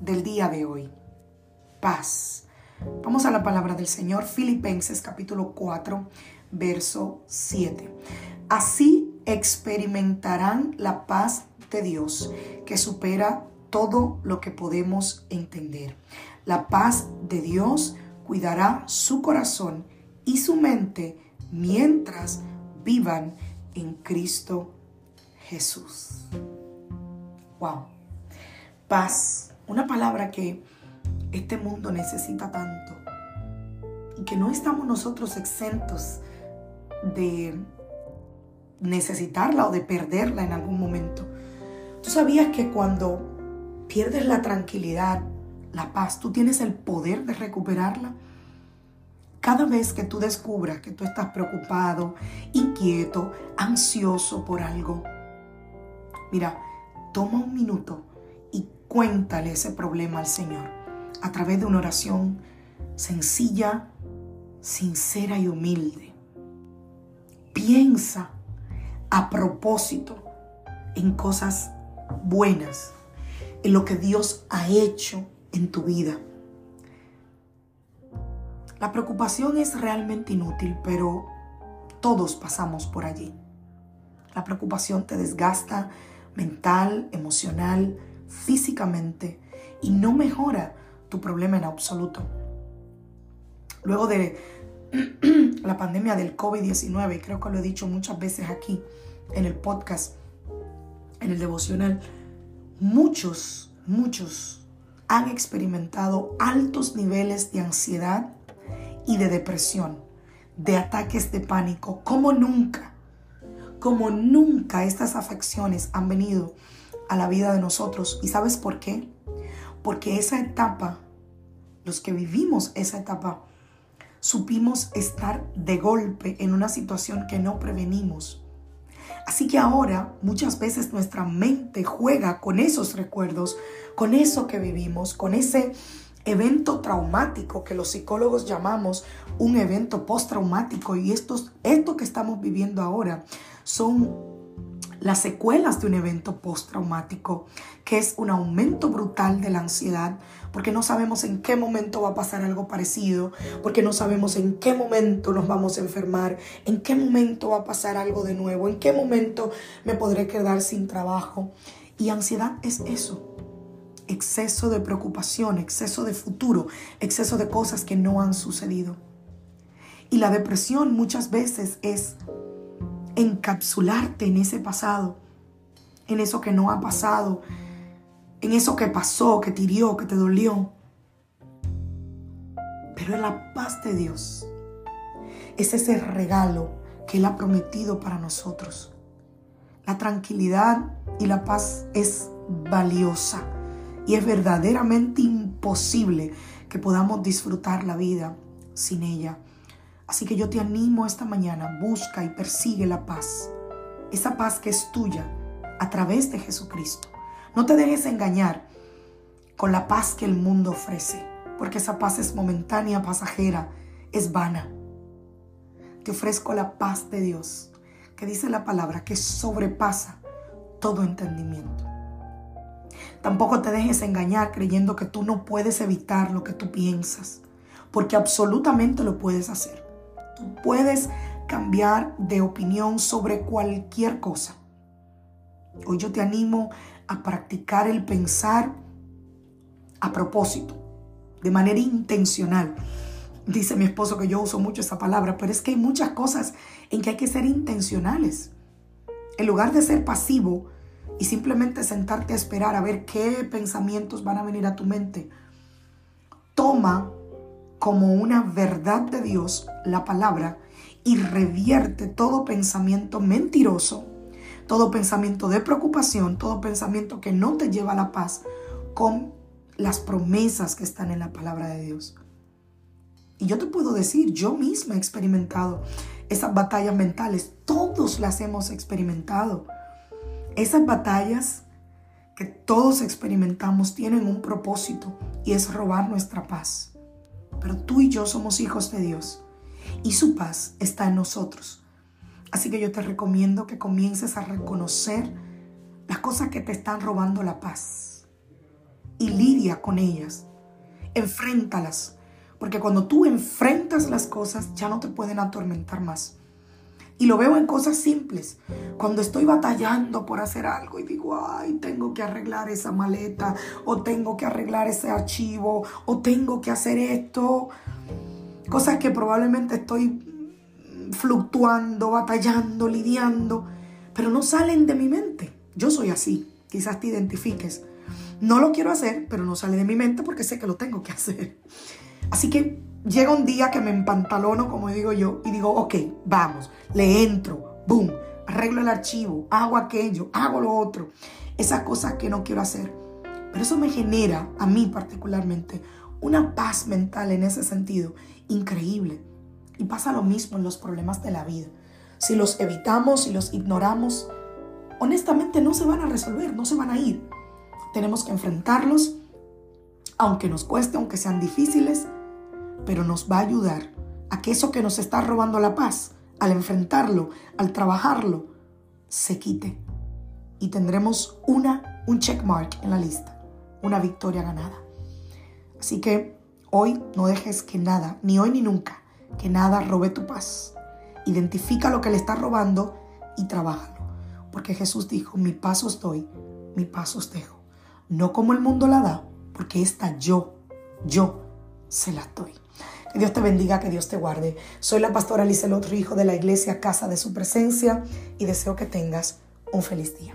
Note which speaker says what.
Speaker 1: Del día de hoy. Paz. Vamos a la palabra del Señor, Filipenses capítulo 4, verso 7. Así experimentarán la paz de Dios que supera todo lo que podemos entender. La paz de Dios cuidará su corazón y su mente mientras vivan en Cristo Jesús. Wow paz, una palabra que este mundo necesita tanto y que no estamos nosotros exentos de necesitarla o de perderla en algún momento. ¿Tú sabías que cuando pierdes la tranquilidad, la paz, tú tienes el poder de recuperarla? Cada vez que tú descubras que tú estás preocupado, inquieto, ansioso por algo, mira, toma un minuto cuéntale ese problema al Señor a través de una oración sencilla, sincera y humilde. Piensa a propósito en cosas buenas, en lo que Dios ha hecho en tu vida. La preocupación es realmente inútil, pero todos pasamos por allí. La preocupación te desgasta mental, emocional, físicamente y no mejora tu problema en absoluto. Luego de la pandemia del COVID-19, creo que lo he dicho muchas veces aquí en el podcast, en el devocional, muchos, muchos han experimentado altos niveles de ansiedad y de depresión, de ataques de pánico, como nunca, como nunca estas afecciones han venido a la vida de nosotros. ¿Y sabes por qué? Porque esa etapa, los que vivimos esa etapa, supimos estar de golpe en una situación que no prevenimos. Así que ahora muchas veces nuestra mente juega con esos recuerdos, con eso que vivimos, con ese evento traumático que los psicólogos llamamos un evento postraumático y estos, esto que estamos viviendo ahora son las secuelas de un evento postraumático, que es un aumento brutal de la ansiedad, porque no sabemos en qué momento va a pasar algo parecido, porque no sabemos en qué momento nos vamos a enfermar, en qué momento va a pasar algo de nuevo, en qué momento me podré quedar sin trabajo. Y ansiedad es eso, exceso de preocupación, exceso de futuro, exceso de cosas que no han sucedido. Y la depresión muchas veces es encapsularte en ese pasado, en eso que no ha pasado, en eso que pasó, que te hirió, que te dolió. Pero en la paz de Dios es ese regalo que Él ha prometido para nosotros. La tranquilidad y la paz es valiosa y es verdaderamente imposible que podamos disfrutar la vida sin ella. Así que yo te animo esta mañana, busca y persigue la paz. Esa paz que es tuya a través de Jesucristo. No te dejes engañar con la paz que el mundo ofrece, porque esa paz es momentánea, pasajera, es vana. Te ofrezco la paz de Dios, que dice la palabra, que sobrepasa todo entendimiento. Tampoco te dejes engañar creyendo que tú no puedes evitar lo que tú piensas, porque absolutamente lo puedes hacer puedes cambiar de opinión sobre cualquier cosa. Hoy yo te animo a practicar el pensar a propósito, de manera intencional. Dice mi esposo que yo uso mucho esa palabra, pero es que hay muchas cosas en que hay que ser intencionales. En lugar de ser pasivo y simplemente sentarte a esperar a ver qué pensamientos van a venir a tu mente. Toma como una verdad de Dios la palabra y revierte todo pensamiento mentiroso, todo pensamiento de preocupación, todo pensamiento que no te lleva a la paz con las promesas que están en la palabra de Dios. Y yo te puedo decir, yo misma he experimentado esas batallas mentales, todos las hemos experimentado. Esas batallas que todos experimentamos tienen un propósito y es robar nuestra paz. Pero tú y yo somos hijos de Dios y su paz está en nosotros. Así que yo te recomiendo que comiences a reconocer las cosas que te están robando la paz y lidia con ellas. Enfréntalas, porque cuando tú enfrentas las cosas ya no te pueden atormentar más. Y lo veo en cosas simples. Cuando estoy batallando por hacer algo y digo, ay, tengo que arreglar esa maleta, o tengo que arreglar ese archivo, o tengo que hacer esto. Cosas que probablemente estoy fluctuando, batallando, lidiando, pero no salen de mi mente. Yo soy así, quizás te identifiques. No lo quiero hacer, pero no sale de mi mente porque sé que lo tengo que hacer. Así que llega un día que me empantalono, como digo yo, y digo, ok, vamos, le entro, boom, arreglo el archivo, hago aquello, hago lo otro. Esas cosas que no quiero hacer. Pero eso me genera, a mí particularmente, una paz mental en ese sentido increíble. Y pasa lo mismo en los problemas de la vida. Si los evitamos, si los ignoramos, honestamente no se van a resolver, no se van a ir. Tenemos que enfrentarlos, aunque nos cueste, aunque sean difíciles, pero nos va a ayudar a que eso que nos está robando la paz, al enfrentarlo, al trabajarlo, se quite. Y tendremos una, un checkmark en la lista, una victoria ganada. Así que hoy no dejes que nada, ni hoy ni nunca, que nada robe tu paz. Identifica lo que le está robando y trabájalo. Porque Jesús dijo, mi paz os doy, mi paz os dejo. No como el mundo la da, porque esta yo, yo se la doy. Que Dios te bendiga, que Dios te guarde. Soy la pastora Lizelot Rijo de la iglesia Casa de Su Presencia y deseo que tengas un feliz día.